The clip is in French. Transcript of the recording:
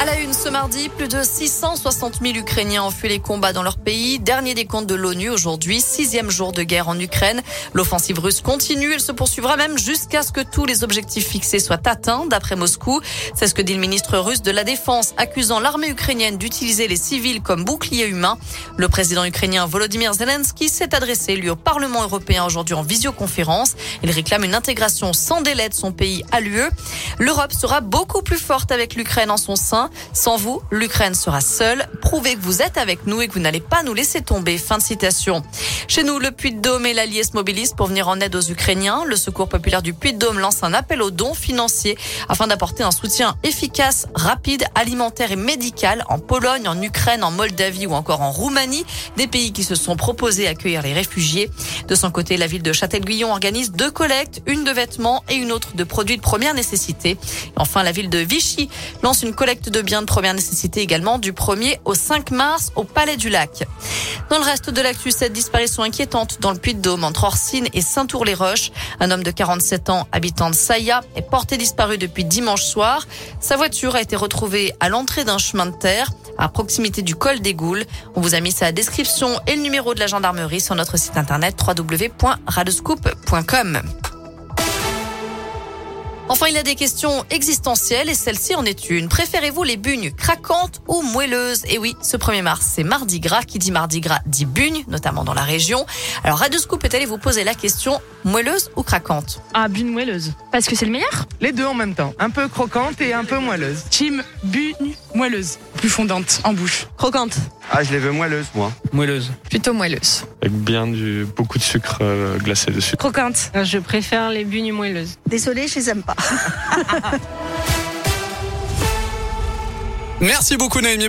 À la une ce mardi, plus de 660 000 Ukrainiens ont fui les combats dans leur pays. Dernier décompte de l'ONU aujourd'hui, sixième jour de guerre en Ukraine. L'offensive russe continue. Elle se poursuivra même jusqu'à ce que tous les objectifs fixés soient atteints, d'après Moscou. C'est ce que dit le ministre russe de la Défense, accusant l'armée ukrainienne d'utiliser les civils comme boucliers humains. Le président ukrainien Volodymyr Zelensky s'est adressé, lui, au Parlement européen aujourd'hui en visioconférence. Il réclame une intégration sans délai de son pays à l'UE. L'Europe sera beaucoup plus forte avec l'Ukraine en son sein. Sans vous, l'Ukraine sera seule. Prouvez que vous êtes avec nous et que vous n'allez pas nous laisser tomber. Fin de citation. Chez nous, le Puy-de-Dôme et l'Allier se mobilisent pour venir en aide aux Ukrainiens. Le Secours populaire du Puy-de-Dôme lance un appel aux dons financiers afin d'apporter un soutien efficace, rapide, alimentaire et médical en Pologne, en Ukraine, en Moldavie ou encore en Roumanie, des pays qui se sont proposés à accueillir les réfugiés. De son côté, la ville de Châtel-Guyon organise deux collectes, une de vêtements et une autre de produits de première nécessité. Enfin, la ville de Vichy lance une collecte de biens de première nécessité également du 1er au 5 mars au Palais du Lac. Dans le reste de l'actu, cette disparition inquiétante dans le Puy-de-Dôme entre Orsine et Saint-Our-les-Roches. Un homme de 47 ans, habitant de Saïa, est porté disparu depuis dimanche soir. Sa voiture a été retrouvée à l'entrée d'un chemin de terre à proximité du col des Goules. On vous a mis sa description et le numéro de la gendarmerie sur notre site internet www.radescoop.com. Enfin, il y a des questions existentielles et celle-ci en est une. Préférez-vous les bugnes craquantes ou moelleuses? Et oui, ce 1er mars, c'est Mardi Gras. Qui dit Mardi Gras dit bugne, notamment dans la région. Alors, Radio Scoop est allé vous poser la question moelleuse ou craquante? Ah, bugne moelleuse. Parce que c'est le meilleur Les deux en même temps. Un peu croquante et un peu moelleuse. Team bugne moelleuse. Plus fondante en bouche. Croquante. Ah, je les veux moelleuses, moi. Moelleuse. Plutôt moelleuse. Avec bien du, beaucoup de sucre euh, glacé dessus. Croquante. Je préfère les bugnes moelleuses. Désolée, je les aime pas. Merci beaucoup Naomi.